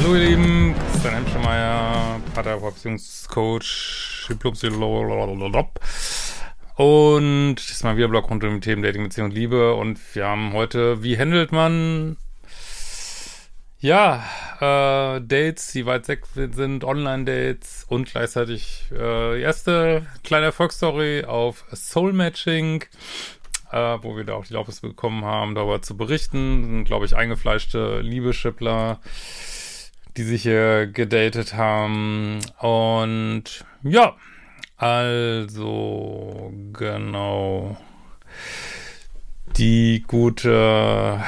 Hallo ihr Lieben, Christian Hemschemeyer, Paartherapeut-Beziehungscoach, Diplompsycholog und das ist mal wieder Blog rund um die Themen Dating, Beziehung und Liebe. Und wir haben heute, wie handelt man? Ja, äh, Dates, die weit weg sind, Online-Dates und gleichzeitig äh, erste kleine Erfolgsstory auf Soul Matching äh, wo wir da auch die Erlaubnis bekommen haben, darüber zu berichten. Glaube ich, eingefleischte Liebeschippler, die sich hier gedatet haben. Und ja, also genau. Die gute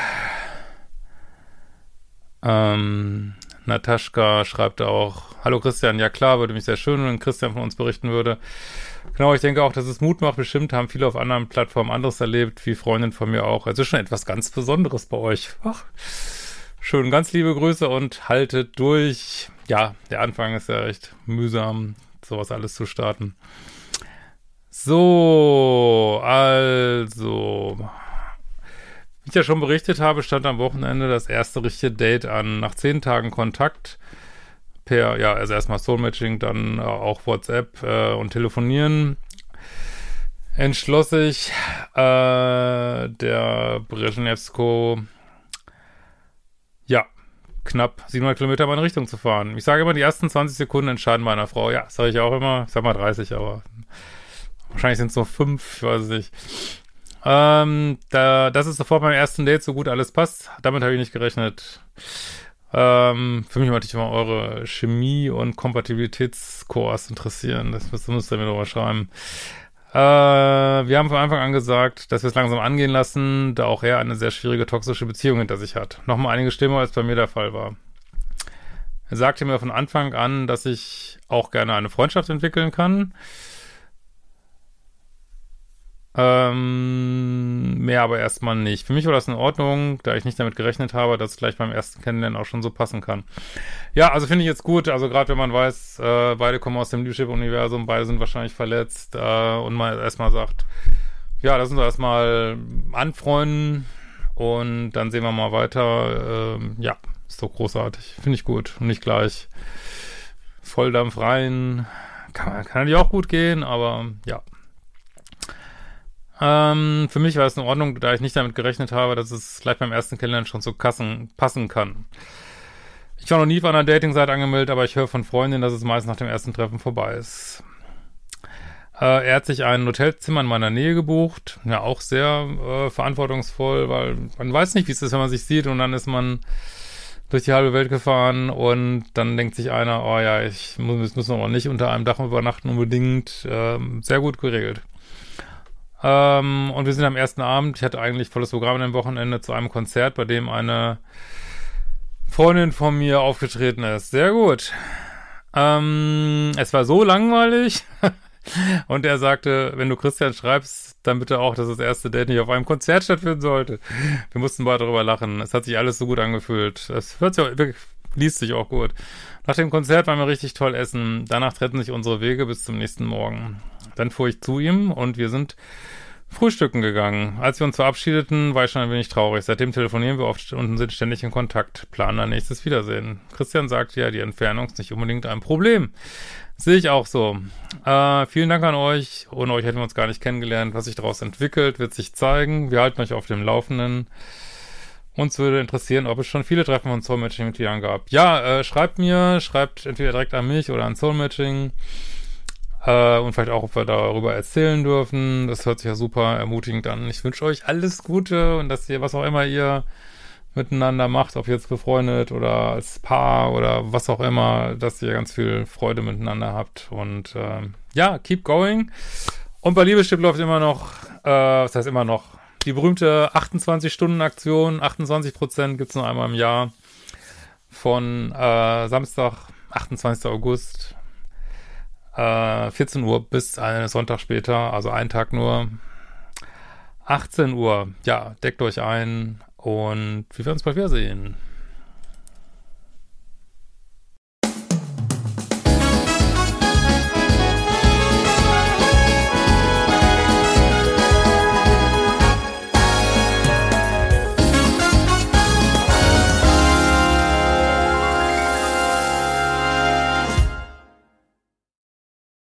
ähm, Nataschka schreibt auch, Hallo Christian, ja klar, würde mich sehr schön, wenn Christian von uns berichten würde. Genau, ich denke auch, dass es Mut macht. Bestimmt haben viele auf anderen Plattformen anderes erlebt, wie Freundin von mir auch. Also schon etwas ganz Besonderes bei euch. Ach, schön, ganz liebe Grüße und haltet durch. Ja, der Anfang ist ja recht mühsam, sowas alles zu starten. So, also, wie ich ja schon berichtet habe, stand am Wochenende das erste richtige Date an. Nach zehn Tagen Kontakt per, ja, also erstmal Soul-Matching, dann äh, auch WhatsApp äh, und Telefonieren, entschloss sich äh, der Brezhnevsko, knapp 700 Kilometer in meine Richtung zu fahren. Ich sage immer, die ersten 20 Sekunden entscheiden meiner Frau. Ja, sage ich auch immer. Ich sag mal 30, aber wahrscheinlich sind es nur 5, ich weiß nicht. Ähm, da, das ist sofort beim ersten Date so gut alles passt. Damit habe ich nicht gerechnet. Ähm, für mich natürlich immer eure Chemie- und Kompatibilitätskurs interessieren. Das müsst, müsst ihr mir drüber schreiben. Äh, wir haben von Anfang an gesagt, dass wir es langsam angehen lassen, da auch er eine sehr schwierige toxische Beziehung hinter sich hat. Nochmal einige Stimmen, als bei mir der Fall war. Er sagte mir von Anfang an, dass ich auch gerne eine Freundschaft entwickeln kann. Ähm, mehr aber erstmal nicht. Für mich war das in Ordnung, da ich nicht damit gerechnet habe, dass es gleich beim ersten Kennenlernen auch schon so passen kann. Ja, also finde ich jetzt gut. Also gerade wenn man weiß, äh, beide kommen aus dem Leadership-Universum, beide sind wahrscheinlich verletzt äh, und man erstmal sagt, ja, lass uns erstmal anfreunden und dann sehen wir mal weiter. Ähm, ja, ist doch großartig. Finde ich gut. Und nicht gleich Volldampf rein. Kann, kann natürlich auch gut gehen, aber ja. Ähm, für mich war es in Ordnung, da ich nicht damit gerechnet habe, dass es gleich beim ersten Kennenlernen schon zu Kassen passen kann. Ich war noch nie auf einer Dating-Seite angemeldet, aber ich höre von Freundinnen, dass es meist nach dem ersten Treffen vorbei ist. Äh, er hat sich ein Hotelzimmer in meiner Nähe gebucht. Ja, auch sehr äh, verantwortungsvoll, weil man weiß nicht, wie es ist, wenn man sich sieht und dann ist man durch die halbe Welt gefahren und dann denkt sich einer, oh ja, ich muss, müssen aber nicht unter einem Dach übernachten unbedingt. Ähm, sehr gut geregelt. Ähm, und wir sind am ersten Abend, ich hatte eigentlich volles Programm dem Wochenende zu einem Konzert, bei dem eine Freundin von mir aufgetreten ist. Sehr gut. Ähm, es war so langweilig. und er sagte, wenn du Christian schreibst, dann bitte auch, dass das erste Date nicht auf einem Konzert stattfinden sollte. Wir mussten beide darüber lachen. Es hat sich alles so gut angefühlt. Es hört sich auch, wirklich, liest sich auch gut. Nach dem Konzert waren wir richtig toll essen. Danach trennten sich unsere Wege bis zum nächsten Morgen. Dann fuhr ich zu ihm und wir sind frühstücken gegangen. Als wir uns verabschiedeten, war ich schon ein wenig traurig. Seitdem telefonieren wir oft und sind ständig in Kontakt, planen ein nächstes Wiedersehen. Christian sagte ja, die Entfernung ist nicht unbedingt ein Problem. Sehe ich auch so. Äh, vielen Dank an euch. Ohne euch hätten wir uns gar nicht kennengelernt. Was sich daraus entwickelt, wird sich zeigen. Wir halten euch auf dem Laufenden. Uns würde interessieren, ob es schon viele Treffen von Soul Matching Mitgliedern gab. Ja, äh, schreibt mir, schreibt entweder direkt an mich oder an Soul Matching. Äh, und vielleicht auch, ob wir darüber erzählen dürfen. Das hört sich ja super ermutigend an. Ich wünsche euch alles Gute und dass ihr, was auch immer ihr miteinander macht, ob jetzt befreundet oder als Paar oder was auch immer, dass ihr ganz viel Freude miteinander habt. Und äh, ja, keep going. Und bei Liebeschipp läuft immer noch, äh, was heißt immer noch, die berühmte 28-Stunden-Aktion. 28 Prozent gibt es nur einmal im Jahr. Von äh, Samstag, 28. August äh, 14 Uhr bis einen Sonntag später, also einen Tag nur. 18 Uhr, ja, deckt euch ein und wir werden uns bald wiedersehen.